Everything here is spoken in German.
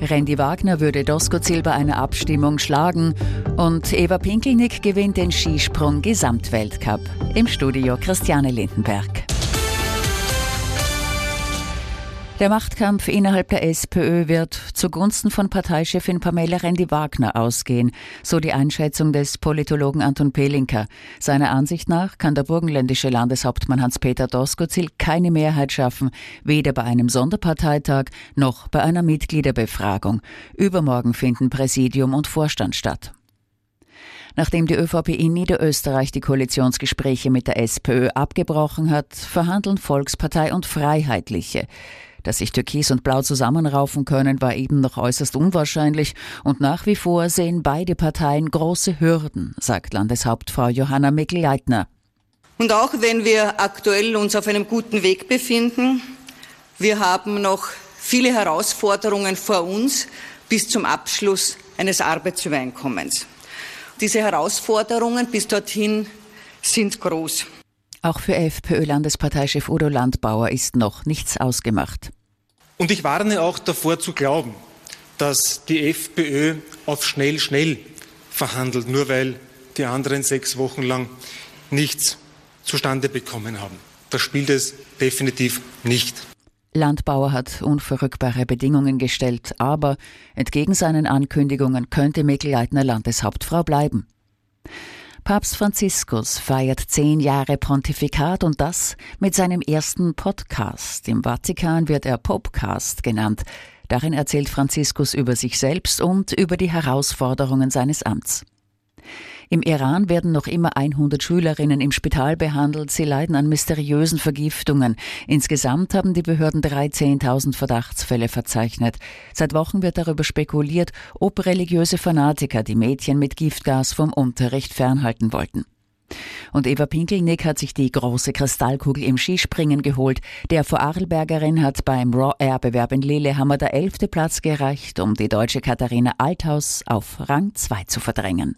Randy Wagner würde Doskozil bei einer Abstimmung schlagen und Eva Pinkelnick gewinnt den Skisprung Gesamtweltcup. Im Studio Christiane Lindenberg. Der Machtkampf innerhalb der SPÖ wird zugunsten von Parteichefin Pamela Rendi-Wagner ausgehen, so die Einschätzung des Politologen Anton Pelinka. Seiner Ansicht nach kann der burgenländische Landeshauptmann Hans-Peter Doskozil keine Mehrheit schaffen, weder bei einem Sonderparteitag noch bei einer Mitgliederbefragung. Übermorgen finden Präsidium und Vorstand statt. Nachdem die ÖVP in Niederösterreich die Koalitionsgespräche mit der SPÖ abgebrochen hat, verhandeln Volkspartei und Freiheitliche. Dass sich Türkis und Blau zusammenraufen können, war eben noch äußerst unwahrscheinlich und nach wie vor sehen beide Parteien große Hürden, sagt Landeshauptfrau Johanna Mikl-Leitner. Und auch wenn wir aktuell uns auf einem guten Weg befinden, wir haben noch viele Herausforderungen vor uns bis zum Abschluss eines Arbeitsübereinkommens. Diese Herausforderungen bis dorthin sind groß. Auch für FPÖ-Landesparteichef Udo Landbauer ist noch nichts ausgemacht. Und ich warne auch davor zu glauben, dass die FPÖ auf schnell, schnell verhandelt, nur weil die anderen sechs Wochen lang nichts zustande bekommen haben. Das spielt es definitiv nicht. Landbauer hat unverrückbare Bedingungen gestellt, aber entgegen seinen Ankündigungen könnte Mikl-Leitner Landeshauptfrau bleiben. Papst Franziskus feiert zehn Jahre Pontifikat und das mit seinem ersten Podcast. Im Vatikan wird er Popcast genannt. Darin erzählt Franziskus über sich selbst und über die Herausforderungen seines Amts. Im Iran werden noch immer 100 Schülerinnen im Spital behandelt. Sie leiden an mysteriösen Vergiftungen. Insgesamt haben die Behörden 13.000 Verdachtsfälle verzeichnet. Seit Wochen wird darüber spekuliert, ob religiöse Fanatiker die Mädchen mit Giftgas vom Unterricht fernhalten wollten. Und Eva Pinkelnick hat sich die große Kristallkugel im Skispringen geholt. Der Vorarlbergerin hat beim Raw Air Bewerb in Lillehammer der elfte Platz gereicht, um die deutsche Katharina Althaus auf Rang 2 zu verdrängen.